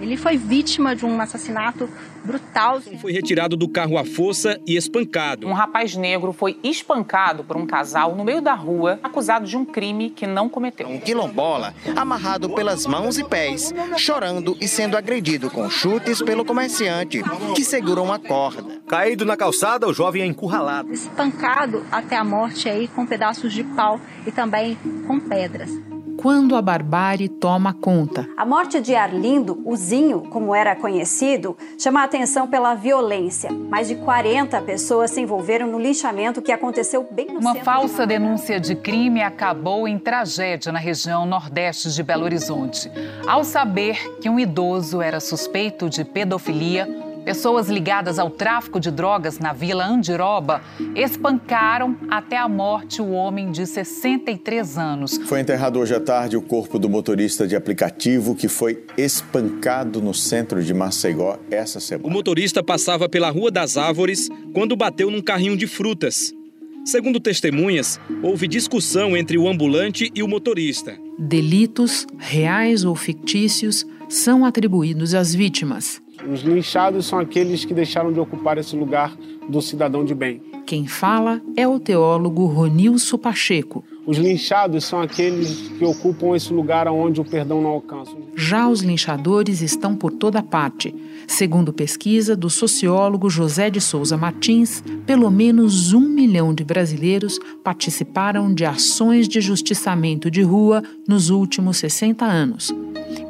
Ele foi vítima de um assassinato brutal. Foi retirado do carro à força e espancado. Um rapaz negro foi espancado por um casal no meio da rua, acusado de um crime que não cometeu. Um quilombola amarrado pelas mãos e pés, chorando e sendo agredido com chutes pelo comerciante, que segura uma corda. Caído na calçada, o jovem é encurralado. Espancado até a morte aí com pedaços de pau e também com pedras quando a barbárie toma conta. A morte de Arlindo, o Zinho, como era conhecido, chama a atenção pela violência. Mais de 40 pessoas se envolveram no linchamento que aconteceu bem no Uma falsa de denúncia de crime acabou em tragédia na região nordeste de Belo Horizonte. Ao saber que um idoso era suspeito de pedofilia, Pessoas ligadas ao tráfico de drogas na Vila Andiroba espancaram até a morte o homem de 63 anos. Foi enterrado hoje à tarde o corpo do motorista de aplicativo que foi espancado no centro de Maceió essa semana. O motorista passava pela Rua das Árvores quando bateu num carrinho de frutas. Segundo testemunhas, houve discussão entre o ambulante e o motorista. Delitos, reais ou fictícios, são atribuídos às vítimas. Os linchados são aqueles que deixaram de ocupar esse lugar do cidadão de bem. Quem fala é o teólogo Ronilson Pacheco. Os linchados são aqueles que ocupam esse lugar onde o perdão não alcança. Já os linchadores estão por toda parte. Segundo pesquisa do sociólogo José de Souza Martins, pelo menos um milhão de brasileiros participaram de ações de justiçamento de rua nos últimos 60 anos.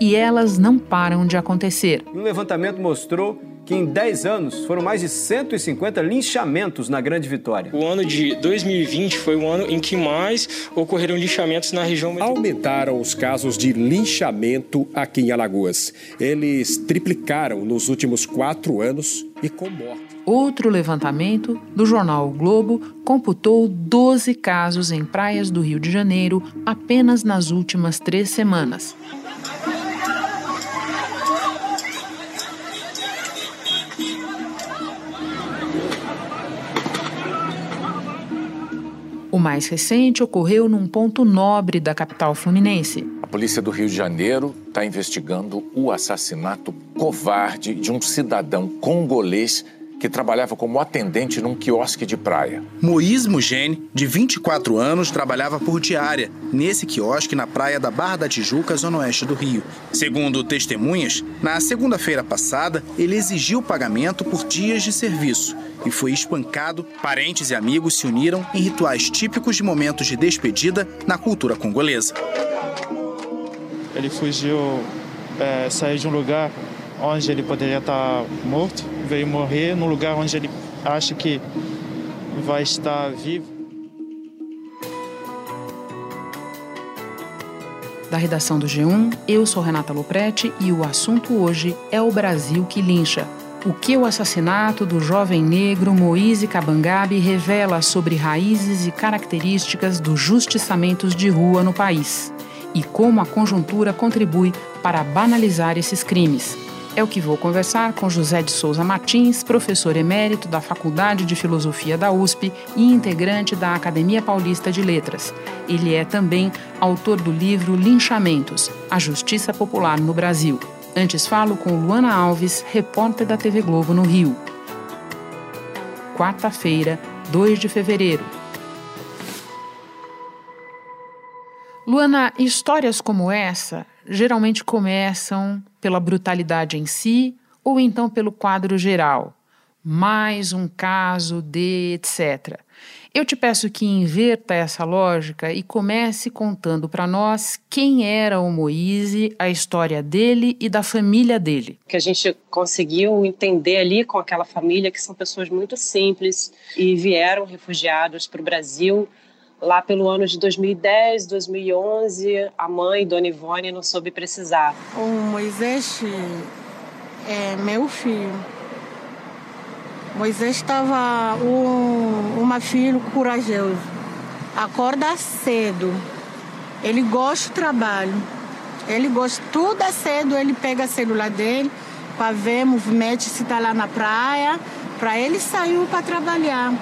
E elas não param de acontecer. Um levantamento mostrou que em 10 anos foram mais de 150 linchamentos na Grande Vitória. O ano de 2020 foi o ano em que mais ocorreram linchamentos na região Aumentaram os casos de linchamento aqui em Alagoas. Eles triplicaram nos últimos quatro anos e com morte. Outro levantamento do jornal o Globo computou 12 casos em praias do Rio de Janeiro apenas nas últimas três semanas. O mais recente ocorreu num ponto nobre da capital fluminense. A polícia do Rio de Janeiro está investigando o assassinato covarde de um cidadão congolês que trabalhava como atendente num quiosque de praia. Moís Mugene, de 24 anos, trabalhava por diária nesse quiosque na praia da Barra da Tijuca, zona oeste do Rio. Segundo testemunhas, na segunda-feira passada, ele exigiu pagamento por dias de serviço e foi espancado. Parentes e amigos se uniram em rituais típicos de momentos de despedida na cultura congolesa. Ele fugiu, é, saiu de um lugar onde ele poderia estar morto, veio morrer num lugar onde ele acha que vai estar vivo. Da redação do G1, eu sou Renata Loprete e o assunto hoje é o Brasil que lincha. O que o assassinato do jovem negro Moise Kabangabe revela sobre raízes e características dos justiçamentos de rua no país e como a conjuntura contribui para banalizar esses crimes. É o que vou conversar com José de Souza Martins, professor emérito da Faculdade de Filosofia da USP e integrante da Academia Paulista de Letras. Ele é também autor do livro Linchamentos A Justiça Popular no Brasil. Antes falo com Luana Alves, repórter da TV Globo no Rio. Quarta-feira, 2 de fevereiro. Luana, histórias como essa geralmente começam pela brutalidade em si ou então pelo quadro geral. Mais um caso de etc. Eu te peço que inverta essa lógica e comece contando para nós quem era o Moise, a história dele e da família dele. Que a gente conseguiu entender ali com aquela família que são pessoas muito simples e vieram refugiados para o Brasil lá pelo ano de 2010, 2011, a mãe, Dona Ivone, não soube precisar. O Moisés é meu filho. Moisés estava um, uma filho corajoso. Acorda cedo. Ele gosta do trabalho. Ele gosta tudo é cedo, ele pega o celular dele para ver movimento se está lá na praia, para ele sair para trabalhar.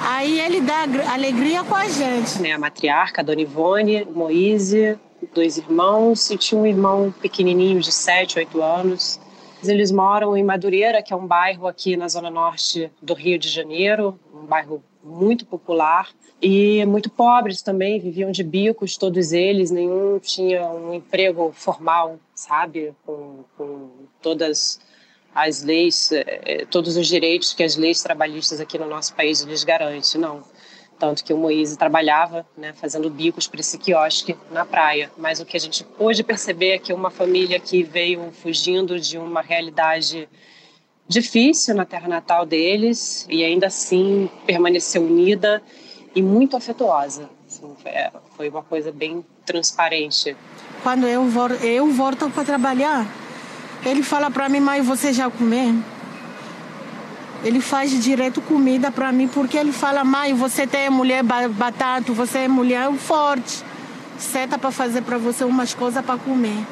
Aí ele dá alegria com a gente. Né, a matriarca, a Dona Ivone, Moise, dois irmãos e tinha um irmão pequenininho de 7, 8 anos. Eles moram em Madureira, que é um bairro aqui na zona norte do Rio de Janeiro, um bairro muito popular e muito pobres também, viviam de bicos todos eles, nenhum tinha um emprego formal, sabe, com, com todas as leis, eh, todos os direitos que as leis trabalhistas aqui no nosso país lhes garantem, não. Tanto que o Moise trabalhava, né, fazendo bicos para esse quiosque na praia. Mas o que a gente pôde perceber é que uma família que veio fugindo de uma realidade difícil na terra natal deles e ainda assim permaneceu unida e muito afetuosa. Assim, foi uma coisa bem transparente. Quando eu, eu volto para trabalhar, ele fala para mim, mãe, você já comeu? Ele faz direto comida para mim porque ele fala, mãe, você tem mulher batata, você é mulher forte. Seta para fazer para você umas coisas para comer.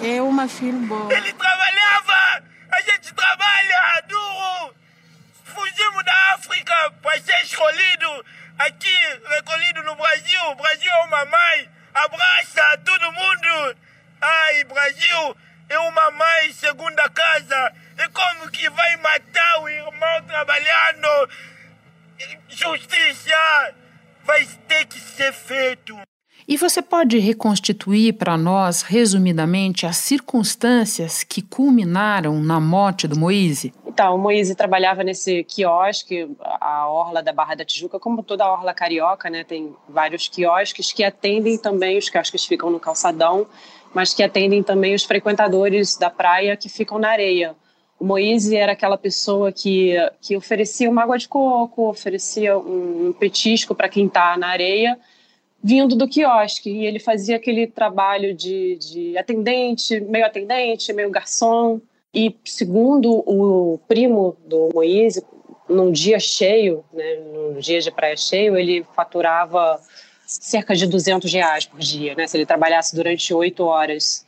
É uma filha boa. Ele trabalhava, a gente trabalha duro. Fugimos da África para ser escolhido aqui, recolhido no Brasil. O Brasil é uma mãe, abraça todo mundo. Ai, Brasil é uma mãe segunda casa. E como que vai matar o irmão trabalhando? Justiça vai ter que ser feito. E você pode reconstituir para nós, resumidamente, as circunstâncias que culminaram na morte do Moise? Então, o Moise trabalhava nesse quiosque, a Orla da Barra da Tijuca, como toda a Orla Carioca, né? Tem vários quiosques que atendem também, os quiosques ficam no calçadão, mas que atendem também os frequentadores da praia que ficam na areia. O Moise era aquela pessoa que, que oferecia uma água de coco, oferecia um, petisco para quem está na areia, vindo do quiosque. E ele fazia aquele trabalho de, de atendente, meio atendente, meio garçom. E segundo o primo do Moise, num dia cheio, né, num dia de praia cheio, ele faturava cerca de 200 reais por dia, né, se ele trabalhasse durante oito horas.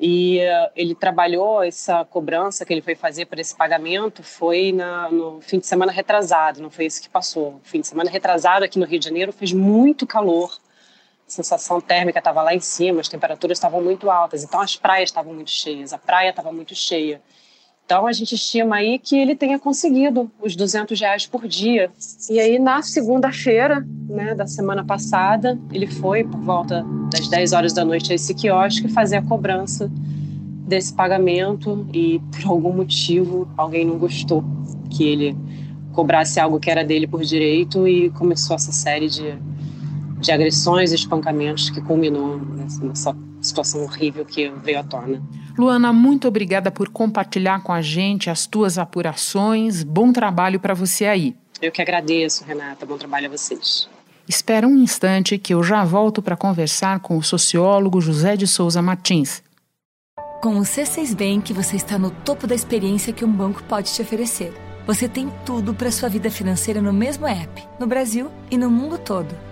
E uh, ele trabalhou essa cobrança que ele foi fazer para esse pagamento foi na, no fim de semana retrasado, não foi isso que passou. O fim de semana retrasado aqui no Rio de Janeiro fez muito calor, a sensação térmica estava lá em cima, as temperaturas estavam muito altas, então as praias estavam muito cheias, a praia estava muito cheia. Então a gente estima aí que ele tenha conseguido os 200 reais por dia. E aí na segunda-feira, né, da semana passada, ele foi por volta das 10 horas da noite a esse quiosque fazer a cobrança desse pagamento e por algum motivo alguém não gostou que ele cobrasse algo que era dele por direito e começou essa série de, de agressões e espancamentos que culminou nessa situação horrível que veio à tona. Luana, muito obrigada por compartilhar com a gente as tuas apurações. Bom trabalho para você aí. Eu que agradeço, Renata. Bom trabalho a vocês. Espera um instante que eu já volto para conversar com o sociólogo José de Souza Martins. Com o C6 Bank, você está no topo da experiência que um banco pode te oferecer. Você tem tudo para sua vida financeira no mesmo app, no Brasil e no mundo todo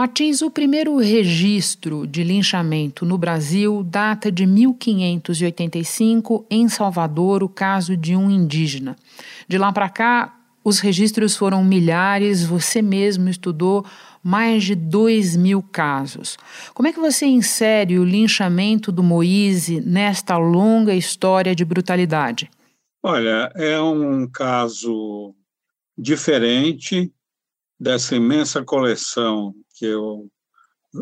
Martins, o primeiro registro de linchamento no Brasil data de 1585, em Salvador, o caso de um indígena. De lá para cá, os registros foram milhares, você mesmo estudou mais de dois mil casos. Como é que você insere o linchamento do Moise nesta longa história de brutalidade? Olha, é um caso diferente dessa imensa coleção que eu,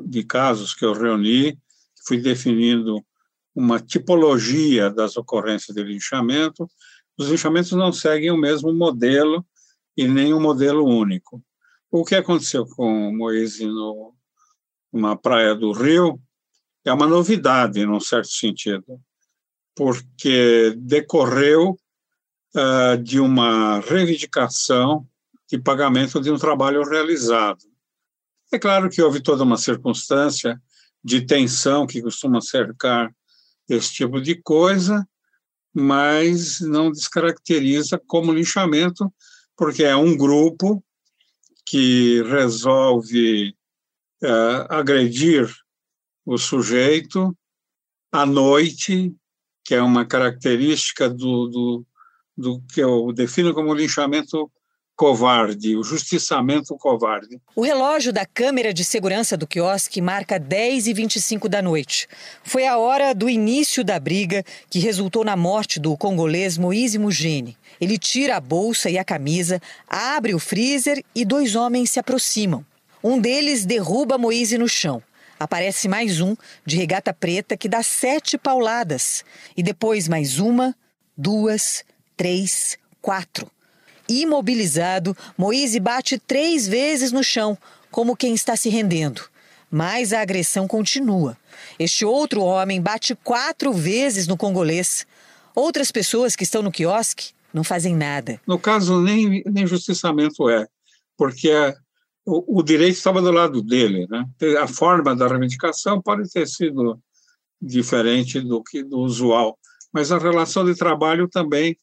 de casos que eu reuni, fui definindo uma tipologia das ocorrências de linchamento. Os linchamentos não seguem o mesmo modelo e nem um modelo único. O que aconteceu com Moisés no, numa praia do Rio é uma novidade, num certo sentido, porque decorreu uh, de uma reivindicação de pagamento de um trabalho realizado. É claro que houve toda uma circunstância de tensão que costuma cercar esse tipo de coisa, mas não descaracteriza como linchamento, porque é um grupo que resolve uh, agredir o sujeito à noite, que é uma característica do, do, do que eu defino como linchamento covarde, o justiçamento covarde. O relógio da câmera de segurança do quiosque marca 10 e 25 da noite. Foi a hora do início da briga que resultou na morte do congolês Moise Mugene. Ele tira a bolsa e a camisa, abre o freezer e dois homens se aproximam. Um deles derruba Moise no chão. Aparece mais um, de regata preta, que dá sete pauladas. E depois mais uma, duas, três, quatro. Imobilizado, Moise bate três vezes no chão, como quem está se rendendo. Mas a agressão continua. Este outro homem bate quatro vezes no congolês. Outras pessoas que estão no quiosque não fazem nada. No caso, nem, nem justiçamento é, porque o, o, direito estava do lado dele. Né? A forma da reivindicação pode ter sido diferente do que do usual, mas a relação de trabalho também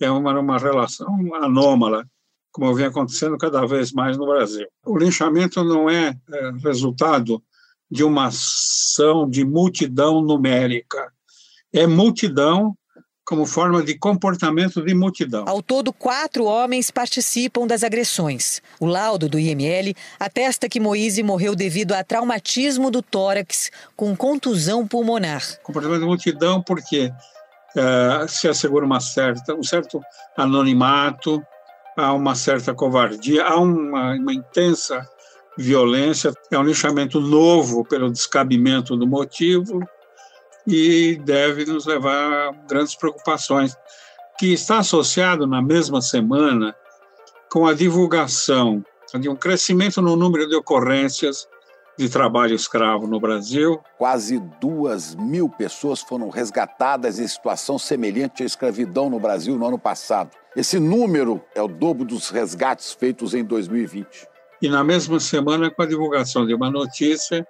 é uma, uma relação anômala, como vem acontecendo cada vez mais no Brasil. O linchamento não é, é resultado de uma ação de multidão numérica, é multidão como forma de comportamento de multidão. Ao todo, quatro homens participam das agressões. O laudo do IML atesta que Moise morreu devido a traumatismo do tórax com contusão pulmonar. Comportamento de multidão porque uh, se assegura uma certa, um certo anonimato, há uma certa covardia, há uma, uma intensa violência, é um linchamento novo pelo descabimento do motivo, e deve nos levar a grandes preocupações, que está associado na mesma semana com a divulgação de um crescimento no número de ocorrências de trabalho escravo no Brasil. Quase duas mil pessoas foram resgatadas em situação semelhante à escravidão no Brasil no ano passado. Esse número é o dobro dos resgates feitos em 2020. E na mesma semana, com a divulgação de uma notícia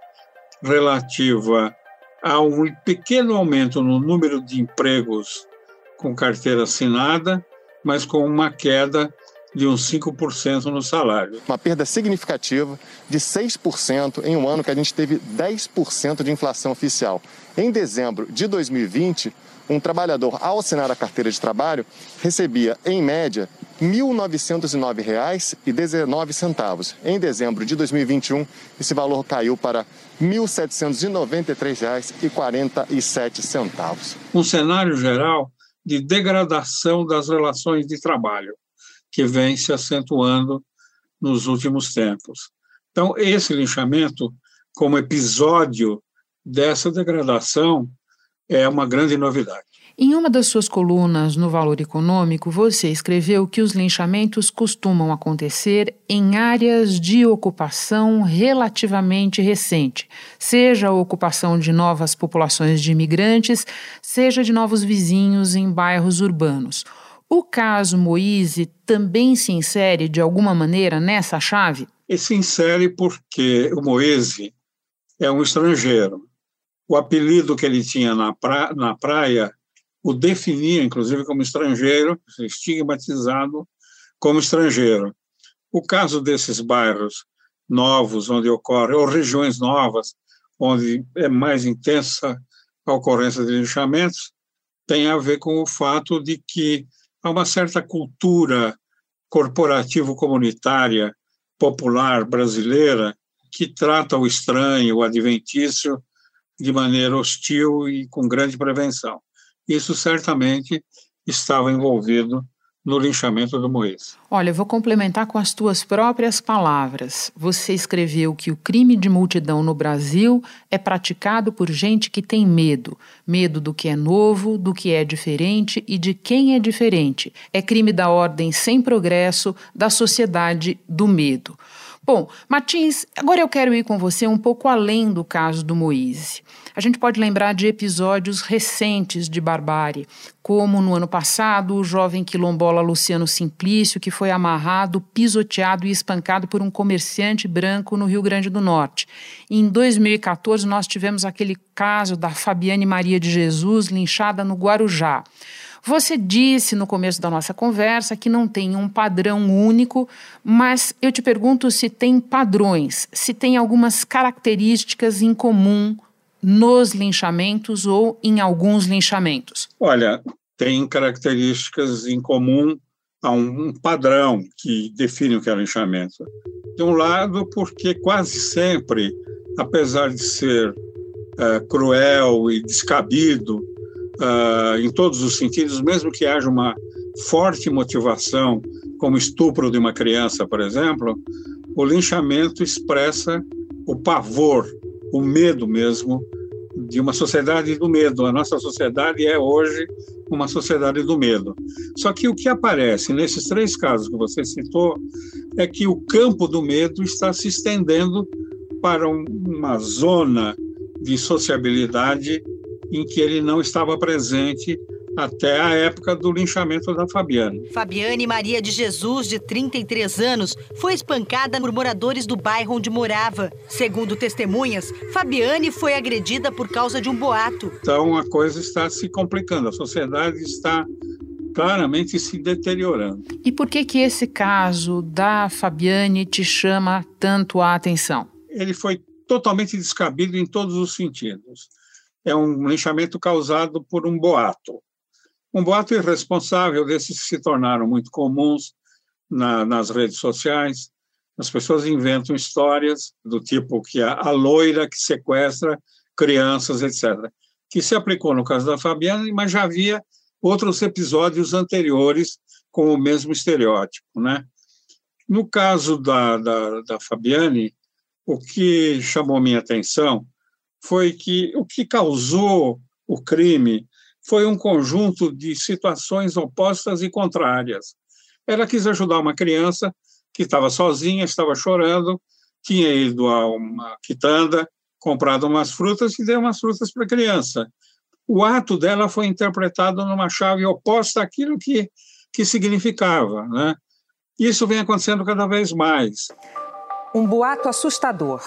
relativa há um pequeno aumento no número de empregos com carteira assinada, mas com uma queda de uns 5% no salário. Uma perda significativa de 6% em um ano que a gente teve 10% de inflação oficial. Em dezembro de 2020, um trabalhador, ao assinar a carteira de trabalho, recebia, em média, R$ 1.909,19. Em dezembro de 2021, esse valor caiu para R$ 1.793,47. Um cenário geral de degradação das relações de trabalho, que vem se acentuando nos últimos tempos. Então, esse linchamento, como episódio dessa degradação, é uma grande novidade. Em uma das suas colunas no Valor Econômico, você escreveu que os linchamentos costumam acontecer em áreas de ocupação relativamente recente, seja a ocupação de novas populações de imigrantes, seja de novos vizinhos em bairros urbanos. O caso Moise também se insere de alguma maneira nessa chave? E se insere porque o Moise é um estrangeiro. O apelido que ele tinha na, pra, na praia o definia, inclusive, como estrangeiro, estigmatizado como estrangeiro. O caso desses bairros novos, onde ocorre, ou regiões novas, onde é mais intensa a ocorrência de linchamentos, tem a ver com o fato de que há uma certa cultura corporativo-comunitária popular brasileira que trata o estranho, o adventício, de maneira hostil e com grande prevenção. Isso certamente estava envolvido no linchamento do Moisés. Olha, eu vou complementar com as tuas próprias palavras. Você escreveu que o crime de multidão no Brasil é praticado por gente que tem medo. Medo do que é novo, do que é diferente e de quem é diferente. É crime da ordem sem progresso, da sociedade do medo. Bom, Martins, agora eu quero ir com você um pouco além do caso do Moise. A gente pode lembrar de episódios recentes de barbárie, como no ano passado o jovem quilombola Luciano Simplício, que foi amarrado, pisoteado e espancado por um comerciante branco no Rio Grande do Norte. Em 2014, nós tivemos aquele caso da Fabiane Maria de Jesus, linchada no Guarujá. Você disse no começo da nossa conversa que não tem um padrão único, mas eu te pergunto se tem padrões, se tem algumas características em comum nos linchamentos ou em alguns linchamentos. Olha, tem características em comum a um padrão que define o que é linchamento. De um lado, porque quase sempre, apesar de ser uh, cruel e descabido, uh, em todos os sentidos, mesmo que haja uma forte motivação, como estupro de uma criança, por exemplo, o linchamento expressa o pavor, o medo mesmo de uma sociedade do medo. A nossa sociedade é hoje uma sociedade do medo. Só que o que aparece nesses três casos que você citou é que o campo do medo está se estendendo para uma zona de sociabilidade em que ele não estava presente até a época do linchamento da Fabiane. Fabiane Maria de Jesus, de 33 anos, foi espancada por moradores do bairro onde morava. Segundo testemunhas, Fabiane foi agredida por causa de um boato. Então a coisa está se complicando, a sociedade está claramente se deteriorando. E por que que esse caso da Fabiane te chama tanto a atenção? Ele foi totalmente descabido em todos os sentidos é um linchamento causado por um boato. Um boato irresponsável, desses se tornaram muito comuns na, nas redes sociais. As pessoas inventam histórias do tipo que a, a loira que sequestra crianças, etc. Que se aplicou no caso da Fabiana, mas já havia outros episódios anteriores com o mesmo estereótipo. Né? No caso da, da, da Fabiane, o que chamou minha atenção foi que o que causou o crime foi um conjunto de situações opostas e contrárias. Ela quis ajudar uma criança que estava sozinha, estava chorando, tinha ido a uma quitanda, comprado umas frutas e deu umas frutas para a criança. O ato dela foi interpretado numa chave oposta àquilo que, que significava. Né? Isso vem acontecendo cada vez mais. Um boato assustador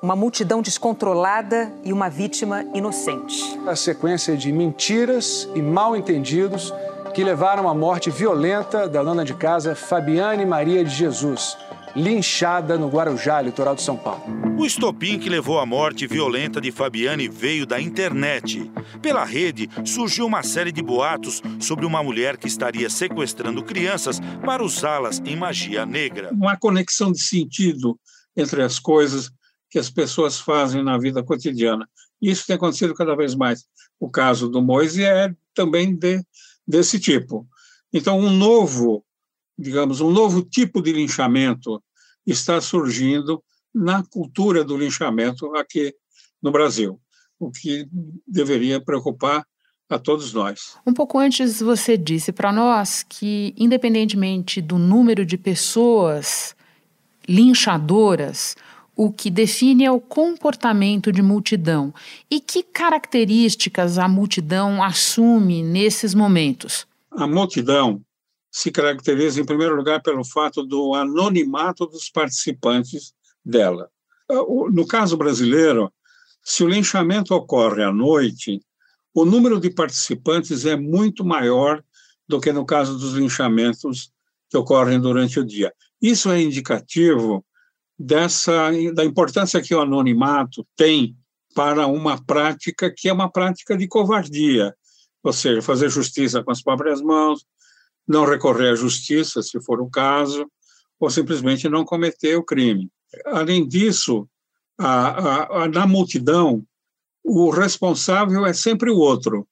uma multidão descontrolada e uma vítima inocente. A sequência de mentiras e mal entendidos que levaram à morte violenta da dona de casa Fabiane Maria de Jesus, linchada no Guarujá, litoral de São Paulo. O estopim que levou à morte violenta de Fabiane veio da internet. Pela rede surgiu uma série de boatos sobre uma mulher que estaria sequestrando crianças para usá-las em magia negra. Uma conexão de sentido entre as coisas que as pessoas fazem na vida cotidiana. Isso tem acontecido cada vez mais. O caso do Moise é também de, desse tipo. Então, um novo, digamos, um novo tipo de linchamento está surgindo na cultura do linchamento aqui no Brasil, o que deveria preocupar a todos nós. Um pouco antes você disse para nós que, independentemente do número de pessoas linchadoras, o que define é o comportamento de multidão. E que características a multidão assume nesses momentos? A multidão se caracteriza, em primeiro lugar, pelo fato do anonimato dos participantes dela. No caso brasileiro, se o linchamento ocorre à noite, o número de participantes é muito maior do que no caso dos linchamentos que ocorrem durante o dia. Isso é indicativo dessa da importância que o anonimato tem para uma prática que é uma prática de covardia, ou seja, fazer justiça com as próprias mãos, não recorrer à justiça, se for o caso, ou simplesmente não cometer o crime. Além disso, a, a, a, na multidão, o responsável é sempre o outro.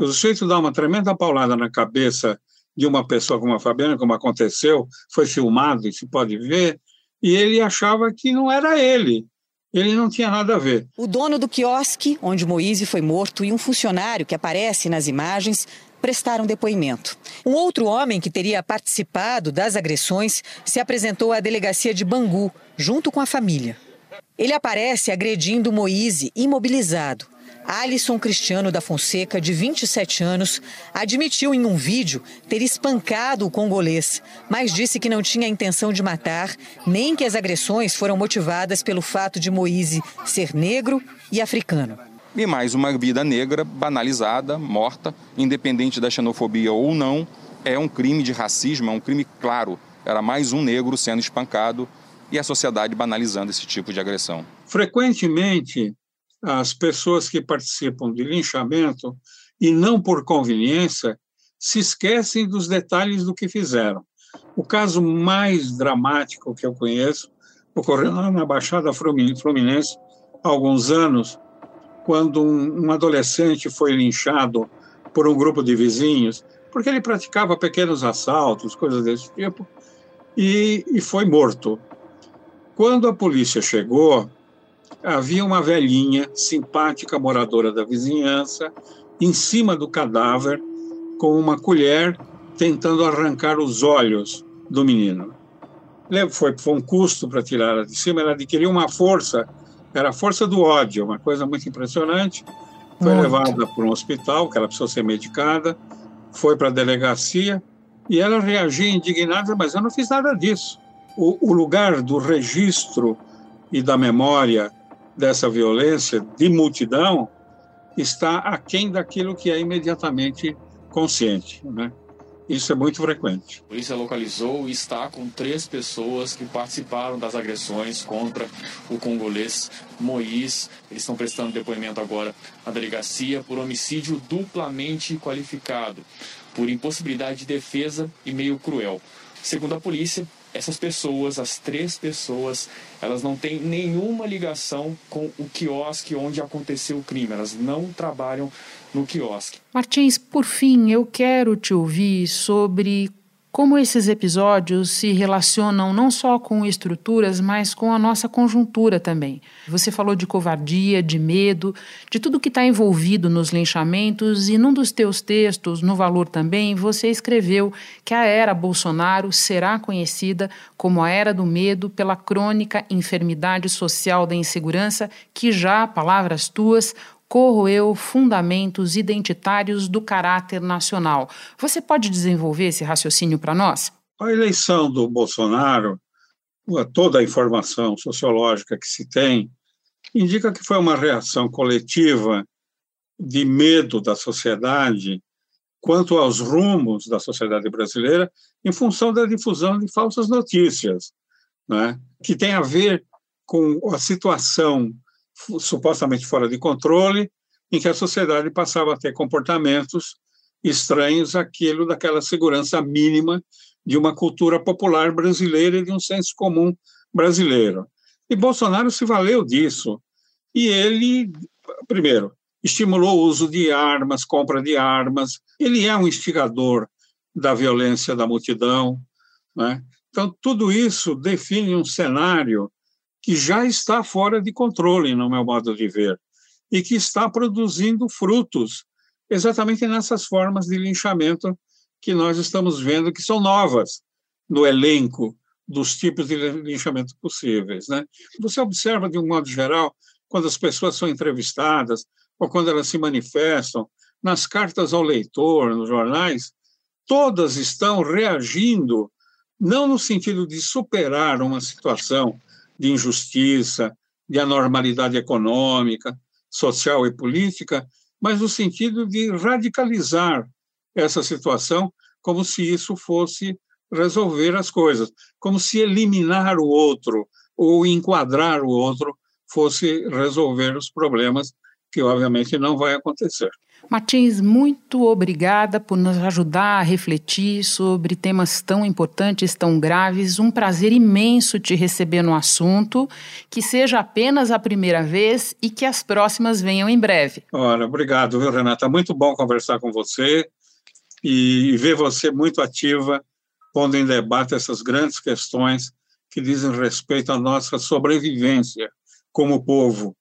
O sujeito dá uma tremenda paulada na cabeça de uma pessoa como a Fabiana, como aconteceu, foi filmado e se pode ver, e ele achava que não era ele. Ele não tinha nada a ver. O dono do quiosque, onde Moise foi morto, e um funcionário que aparece nas imagens prestaram depoimento. Um outro homem que teria participado das agressões se apresentou à delegacia de Bangu, junto com a família. Ele aparece agredindo Moise imobilizado. Alisson Cristiano da Fonseca, de 27 anos, admitiu em um vídeo ter espancado o congolês, mas disse que não tinha intenção de matar, nem que as agressões foram motivadas pelo fato de Moise ser negro e africano. E mais uma vida negra banalizada, morta, independente da xenofobia ou não, é um crime de racismo, é um crime claro. Era mais um negro sendo espancado e a sociedade banalizando esse tipo de agressão. Frequentemente, as pessoas que participam de linchamento, e não por conveniência, se esquecem dos detalhes do que fizeram. O caso mais dramático que eu conheço ocorreu na Baixada Fluminense há alguns anos, quando um, adolescente foi linchado por um grupo de vizinhos, porque ele praticava pequenos assaltos, coisas desse tipo, e, e foi morto. Quando a polícia chegou, havia uma velhinha, simpática moradora da vizinhança, em cima do cadáver, com uma colher, tentando arrancar os olhos do menino. Foi, foi um custo para tirar ela de cima, ela adquiriu uma força, era a força do ódio, uma coisa muito impressionante. Foi muito. levada para um hospital, que ela precisou ser medicada, foi para a delegacia, e ela reagia indignada, mas eu não fiz nada disso. O, o lugar do registro e da memória dessa violência de multidão está aquém daquilo que é imediatamente consciente. Né? Isso é muito frequente. A polícia localizou e está com três pessoas que participaram das agressões contra o congolês Mois. Eles estão prestando depoimento agora na delegacia por homicídio duplamente qualificado, por impossibilidade de defesa e meio cruel. Segundo a polícia, essas pessoas, as três pessoas, elas não têm nenhuma ligação com o quiosque onde aconteceu o crime. Elas não trabalham no quiosque. Martins, por fim, eu quero te ouvir sobre como esses episódios se relacionam não só com estruturas, mas com a nossa conjuntura também. Você falou de covardia, de medo, de tudo que está envolvido nos linchamentos, e num dos teus textos, no Valor também, você escreveu que a era Bolsonaro será conhecida como a era do medo pela crônica enfermidade social da insegurança, que já, palavras tuas, corroeu fundamentos identitários do caráter nacional. Você pode desenvolver esse raciocínio para nós? A eleição do Bolsonaro, toda a informação sociológica que se tem, indica que foi uma reação coletiva de medo da sociedade quanto aos rumos da sociedade brasileira em função da difusão de falsas notícias, né, que tem a ver com a situação supostamente fora de controle, em que a sociedade passava a ter comportamentos estranhos àquilo daquela segurança mínima de uma cultura popular brasileira e de um senso comum brasileiro. E Bolsonaro se valeu disso. E ele, primeiro, estimulou o uso de armas, compra de armas. Ele é um instigador da violência da multidão. Né? Então, tudo isso define um cenário que já está fora de controle, no meu modo de ver, e que está produzindo frutos exatamente nessas formas de linchamento que nós estamos vendo que são novas no elenco dos tipos de linchamento possíveis. Né? Você observa, de um modo geral, quando as pessoas são entrevistadas ou quando elas se manifestam, nas cartas ao leitor, nos jornais, todas estão reagindo, não no sentido de superar uma situação de injustiça, de anormalidade econômica, social e política, mas no sentido de radicalizar essa situação como se isso fosse resolver as coisas, como se eliminar o outro ou enquadrar o outro fosse resolver os problemas, que obviamente não vai acontecer. Martins, muito obrigada por nos ajudar a refletir sobre temas tão importantes, tão graves. Um prazer imenso te receber no assunto. Que seja apenas a primeira vez e que as próximas venham em breve. Ora, obrigado, viu, Renata? Muito bom conversar com você e ver você muito ativa, pondo em debate essas grandes questões que dizem respeito à nossa sobrevivência como povo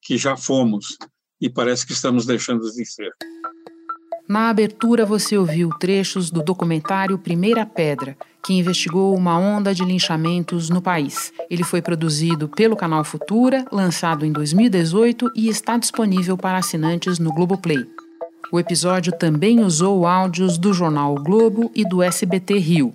que já fomos e parece que estamos deixando de ser. Na abertura, você ouviu trechos do documentário Primeira Pedra, que investigou uma onda de linchamentos no país. Ele foi produzido pelo canal Futura, lançado em 2018 e está disponível para assinantes no Globoplay. O episódio também usou áudios do jornal o Globo e do SBT Rio.